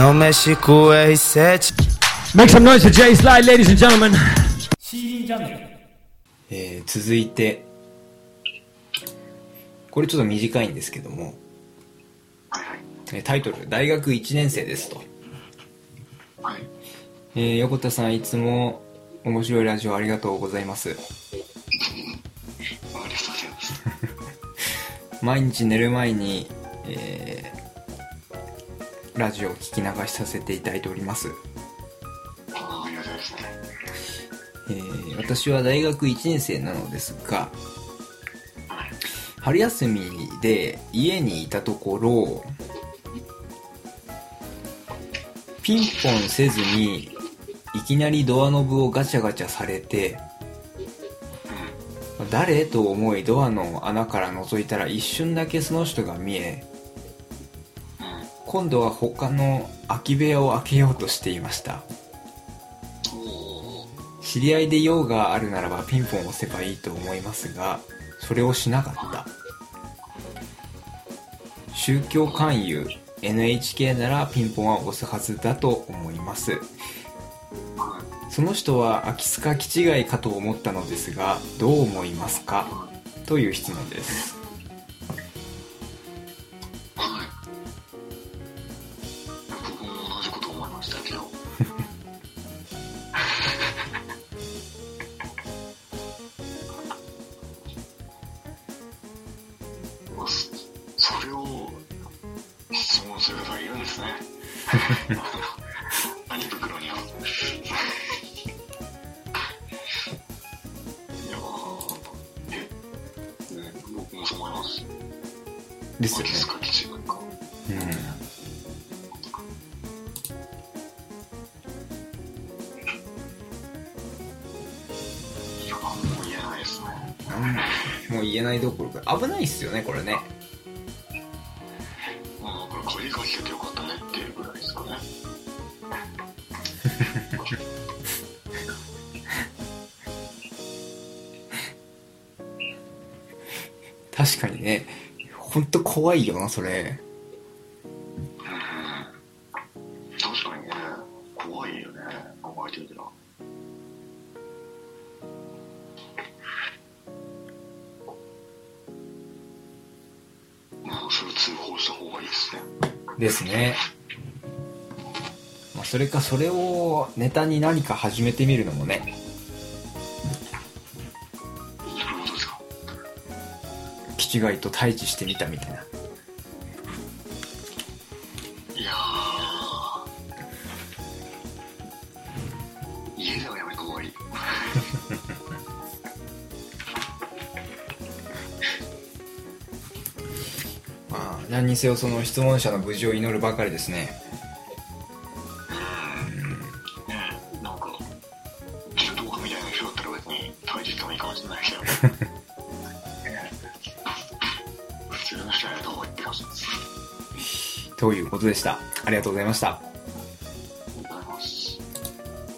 No Mexico, he said. Make some noise for Jay Slide, ladies and gentlemen. えー続いてこれちょっと短いんですけどもえータイトル「大学1年生です」と、はい。えー横田さんいつも面白いラジオありがとうございます。毎日寝る前に、えーラジオを聞き流しさせていただいております、ああ、ありがたいですね。えー私は大学1年生なのですが春休みで家にいたところピンポンせずにいきなりドアノブをガチャガチャされて誰と思いドアの穴から覗いたら一瞬だけその人が見え今度は他の空き部屋を開けようとしていました。知り合いで用があるならばピンポン押せばいいと思いますがそれをしなかった。宗教勧誘 NHK ならピンポンは押すはずだと思います。その人は空き巣か気違いかと思ったのですがどう思いますか？という質問です。それを質問する方がいるんですね。何袋には。いやーえ、ね、僕もそう思います。ですよねか気違いか。うんいや、もう言えないですね。もう言えないどころか危ないっすよねこれねまあ、だから鍵かけてよかったねっていうぐらいですかね。確かにねほんと怖いよなそれ確かにね、怖いよね、考えてみたら。まあ、それ通報した方がいいですね。ですね、まあ、それかそれをネタに何か始めてみるのもね。どういうことですか？気違いと対峙してみたみたいな何にせよその質問者の無事を祈るばかりですね、ということでしたありがとうございました